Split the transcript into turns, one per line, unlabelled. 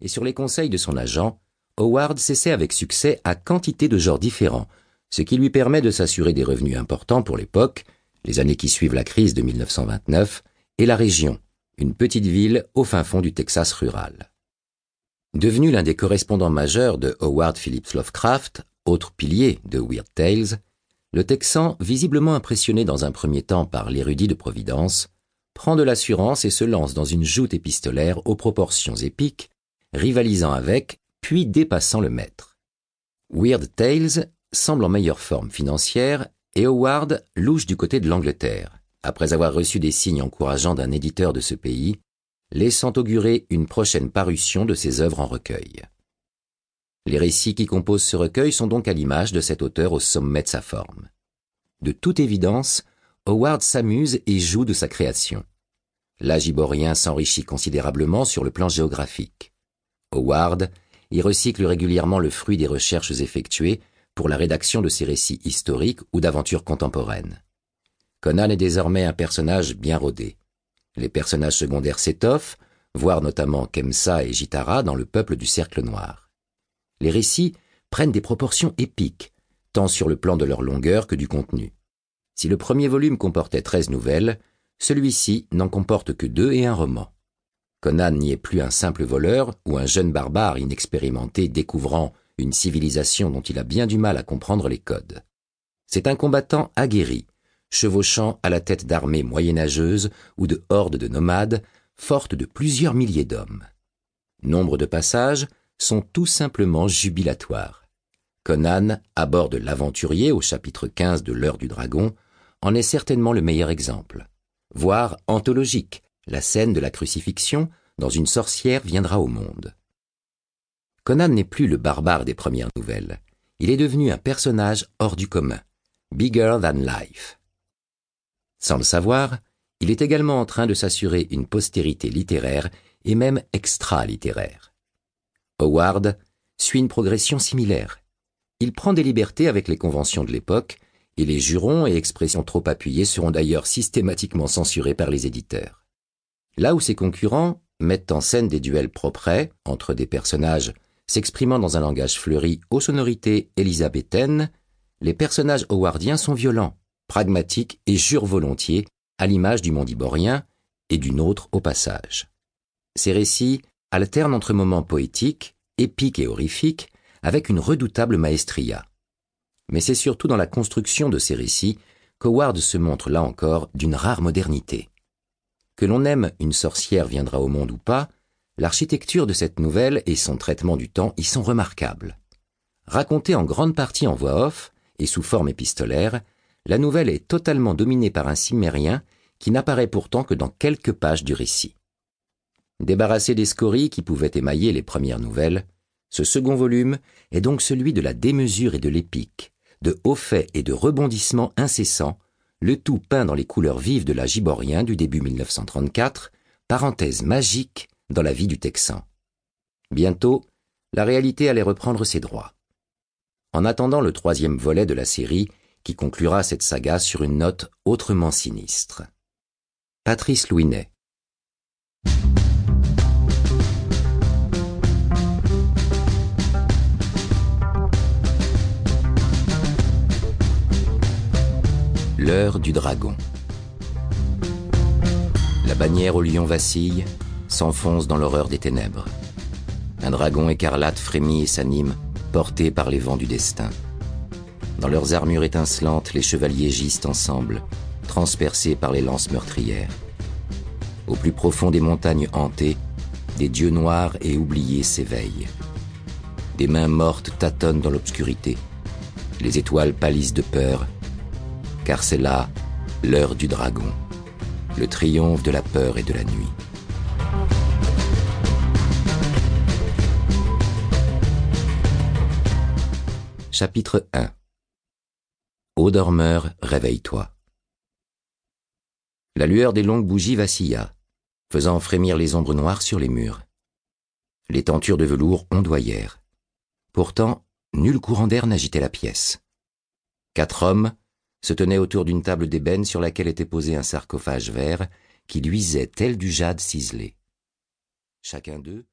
et sur les conseils de son agent, Howard s'essaie avec succès à quantité de genres différents, ce qui lui permet de s'assurer des revenus importants pour l'époque, les années qui suivent la crise de 1929, et la région, une petite ville au fin fond du Texas rural. Devenu l'un des correspondants majeurs de Howard Phillips Lovecraft, autre pilier de Weird Tales, le Texan, visiblement impressionné dans un premier temps par l'érudit de Providence, prend de l'assurance et se lance dans une joute épistolaire aux proportions épiques, rivalisant avec, puis dépassant le maître. Weird Tales semble en meilleure forme financière et Howard louche du côté de l'Angleterre, après avoir reçu des signes encourageants d'un éditeur de ce pays, laissant augurer une prochaine parution de ses œuvres en recueil. Les récits qui composent ce recueil sont donc à l'image de cet auteur au sommet de sa forme. De toute évidence, Howard s'amuse et joue de sa création. L'âge iborien s'enrichit considérablement sur le plan géographique. Howard y recycle régulièrement le fruit des recherches effectuées pour la rédaction de ses récits historiques ou d'aventures contemporaines. Conan est désormais un personnage bien rodé. Les personnages secondaires s'étoffent, voire notamment Kemsa et Jitara dans le peuple du Cercle Noir. Les récits prennent des proportions épiques, tant sur le plan de leur longueur que du contenu. Si le premier volume comportait treize nouvelles, celui-ci n'en comporte que deux et un roman. Conan n'y est plus un simple voleur ou un jeune barbare inexpérimenté découvrant une civilisation dont il a bien du mal à comprendre les codes. C'est un combattant aguerri, chevauchant à la tête d'armées moyenâgeuses ou de hordes de nomades, fortes de plusieurs milliers d'hommes. Nombre de passages sont tout simplement jubilatoires. Conan, à bord de l'aventurier au chapitre 15 de l'heure du dragon, en est certainement le meilleur exemple. Voire anthologique, la scène de la crucifixion dans une sorcière viendra au monde. Conan n'est plus le barbare des premières nouvelles. Il est devenu un personnage hors du commun, bigger than life. Sans le savoir, il est également en train de s'assurer une postérité littéraire et même extra-littéraire. Howard suit une progression similaire. Il prend des libertés avec les conventions de l'époque, et les jurons et expressions trop appuyées seront d'ailleurs systématiquement censurés par les éditeurs. Là où ses concurrents mettent en scène des duels propres entre des personnages s'exprimant dans un langage fleuri aux sonorités élisabéthaines, les personnages howardiens sont violents, pragmatique et jure volontiers, à l'image du monde iborien et du nôtre au passage. Ces récits alternent entre moments poétiques, épiques et horrifiques, avec une redoutable maestria. Mais c'est surtout dans la construction de ces récits qu'Howard se montre là encore d'une rare modernité. Que l'on aime Une sorcière viendra au monde ou pas, l'architecture de cette nouvelle et son traitement du temps y sont remarquables. Racontée en grande partie en voix off et sous forme épistolaire, la nouvelle est totalement dominée par un cimérien qui n'apparaît pourtant que dans quelques pages du récit. Débarrassé des scories qui pouvaient émailler les premières nouvelles, ce second volume est donc celui de la démesure et de l'épique, de hauts faits et de rebondissements incessants, le tout peint dans les couleurs vives de la giborien du début 1934, parenthèse magique dans la vie du Texan. Bientôt, la réalité allait reprendre ses droits. En attendant le troisième volet de la série, qui conclura cette saga sur une note autrement sinistre. Patrice Louinet Du dragon. La bannière au lion vacille, s'enfonce dans l'horreur des ténèbres. Un dragon écarlate frémit et s'anime, porté par les vents du destin. Dans leurs armures étincelantes, les chevaliers gisent ensemble, transpercés par les lances meurtrières. Au plus profond des montagnes hantées, des dieux noirs et oubliés s'éveillent. Des mains mortes tâtonnent dans l'obscurité. Les étoiles pâlissent de peur, car c'est là l'heure du dragon, le triomphe de la peur et de la nuit. Chapitre 1 Ô dormeur, réveille-toi. La lueur des longues bougies vacilla, faisant frémir les ombres noires sur les murs. Les tentures de velours ondoyèrent. Pourtant, nul courant d'air n'agitait la pièce. Quatre hommes se tenaient autour d'une table d'ébène sur laquelle était posé un sarcophage vert qui luisait tel du jade ciselé. Chacun d'eux